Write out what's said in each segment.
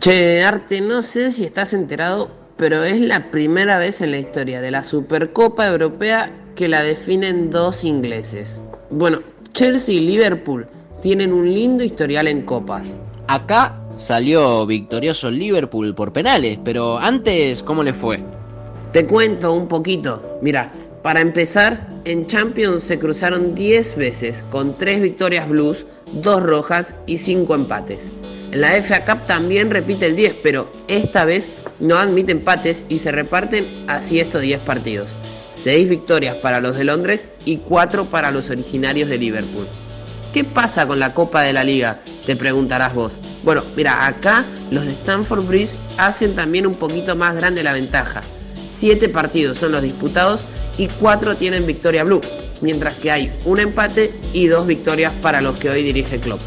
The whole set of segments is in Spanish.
Che, Arte, no sé si estás enterado, pero es la primera vez en la historia de la Supercopa Europea que la definen dos ingleses. Bueno, Chelsea y Liverpool tienen un lindo historial en copas. Acá salió victorioso Liverpool por penales, pero antes, ¿cómo le fue? Te cuento un poquito. Mira, para empezar, en Champions se cruzaron 10 veces, con 3 victorias blues, 2 rojas y 5 empates. La FA Cup también repite el 10, pero esta vez no admite empates y se reparten así estos 10 partidos. 6 victorias para los de Londres y 4 para los originarios de Liverpool. ¿Qué pasa con la Copa de la Liga? Te preguntarás vos. Bueno, mira, acá los de Stanford Bridge hacen también un poquito más grande la ventaja. 7 partidos son los disputados y 4 tienen victoria blue, mientras que hay un empate y 2 victorias para los que hoy dirige Klopp.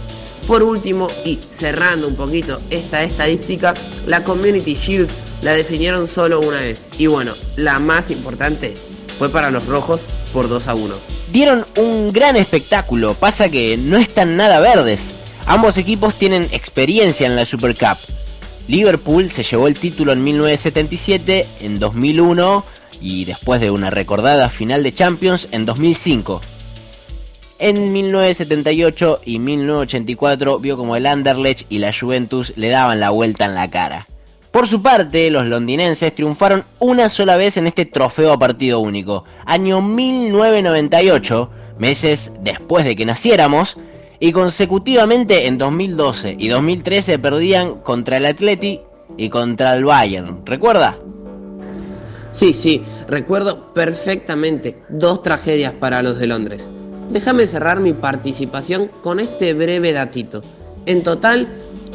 Por último, y cerrando un poquito esta estadística, la Community Shield la definieron solo una vez. Y bueno, la más importante fue para los rojos por 2 a 1. Dieron un gran espectáculo, pasa que no están nada verdes. Ambos equipos tienen experiencia en la Super Cup. Liverpool se llevó el título en 1977, en 2001 y después de una recordada final de Champions en 2005. En 1978 y 1984 vio como el Anderlecht y la Juventus le daban la vuelta en la cara. Por su parte, los londinenses triunfaron una sola vez en este trofeo a partido único, año 1998, meses después de que naciéramos, y consecutivamente en 2012 y 2013 perdían contra el Atleti y contra el Bayern. ¿Recuerda? Sí, sí, recuerdo perfectamente dos tragedias para los de Londres. Déjame cerrar mi participación con este breve datito. En total,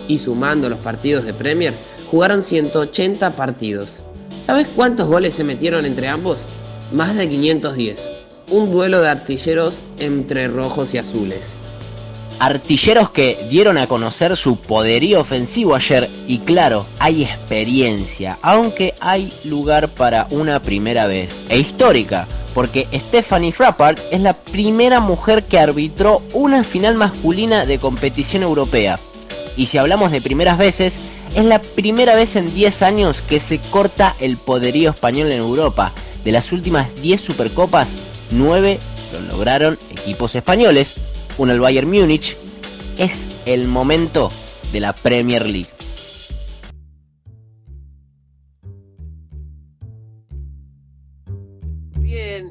y sumando los partidos de Premier, jugaron 180 partidos. ¿Sabes cuántos goles se metieron entre ambos? Más de 510. Un duelo de artilleros entre rojos y azules. Artilleros que dieron a conocer su poderío ofensivo ayer y claro, hay experiencia, aunque hay lugar para una primera vez, e histórica, porque Stephanie Frappart es la primera mujer que arbitró una final masculina de competición europea. Y si hablamos de primeras veces, es la primera vez en 10 años que se corta el poderío español en Europa. De las últimas 10 Supercopas, 9 lo lograron equipos españoles, uno el Bayern Múnich. Es el momento de la Premier League. Bien,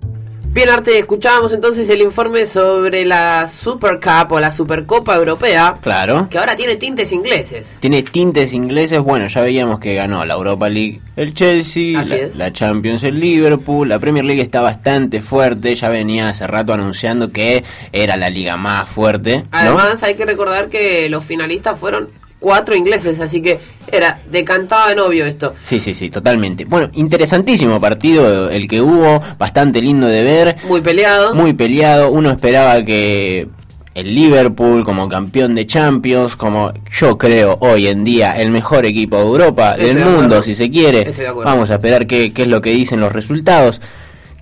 Arte, escuchábamos entonces el informe sobre la Super Cup o la Supercopa Europea. Claro. Que ahora tiene tintes ingleses. Tiene tintes ingleses, bueno, ya veíamos que ganó la Europa League el Chelsea, la, la, Champions el Liverpool, la Premier League está bastante fuerte, ya venía hace rato anunciando que era la liga más fuerte. Además, hay que recordar que los finalistas fueron cuatro ingleses, así que era decantado de novio esto. Sí, sí, sí, totalmente. Bueno, interesantísimo partido el que hubo, bastante lindo de ver. Muy peleado. Muy peleado, uno esperaba que el Liverpool como campeón de Champions, como yo creo hoy en día el mejor equipo de Europa, del mundo si se quiere. Vamos a esperar qué, qué es lo que dicen los resultados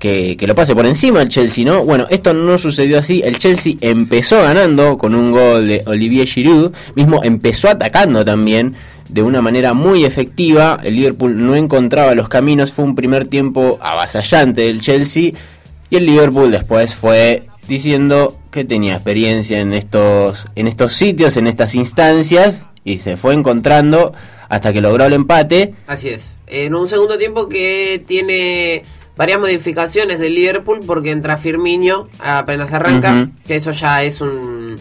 que, lo pase por encima el Chelsea, ¿no? Bueno, esto no sucedió así. El Chelsea empezó ganando con un gol de Olivier Giroud, mismo empezó atacando también de una manera muy efectiva. El Liverpool no encontraba los caminos, fue un primer tiempo avasallante del Chelsea y el Liverpool después fue diciendo que tenía experiencia en estos en estos sitios, en estas instancias y se fue encontrando hasta que logró el empate. Así es. En un segundo tiempo que tiene varias modificaciones del Liverpool porque entra Firmino apenas arranca, que eso ya es un...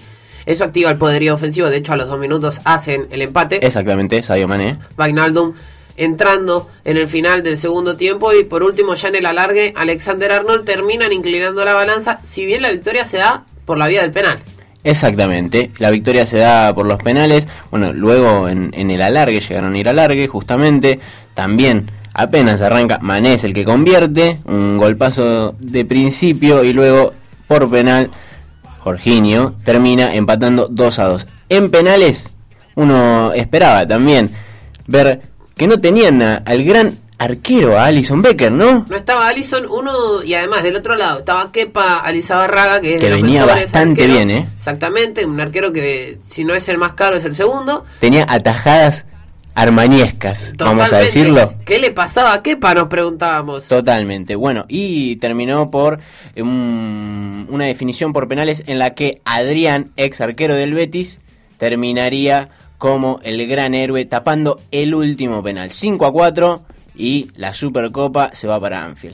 Eso activa el poderío ofensivo, de hecho a los dos minutos hacen el empate. Exactamente, Sadio Mané. Vagnaldum entrando en el final del segundo tiempo y por último ya en el alargue Alexander Arnold terminan inclinando la balanza, si bien la victoria se da por la vía del penal. Exactamente, la victoria se da por los penales, bueno, luego en, en el alargue llegaron a ir al alargue justamente, también Apenas arranca, Mané es el que convierte, un golpazo de principio y luego por penal, Jorginho termina empatando 2 a 2. En penales, uno esperaba también ver que no tenían al gran arquero, a Alison Becker, ¿no? No estaba Alison, uno, y además del otro lado estaba Kepa Alizabarraga, que, que venía bastante bien, ¿eh? Exactamente, un arquero que si no es el más caro es el segundo. Tenía atajadas armañescas, vamos a decirlo. ¿Qué le pasaba a Kepa? Nos preguntábamos. Totalmente. Bueno, y terminó por una definición por penales en la que Adrián, ex arquero del Betis, terminaría como el gran héroe tapando el último penal. 5 a 4 y la Supercopa se va para Anfield.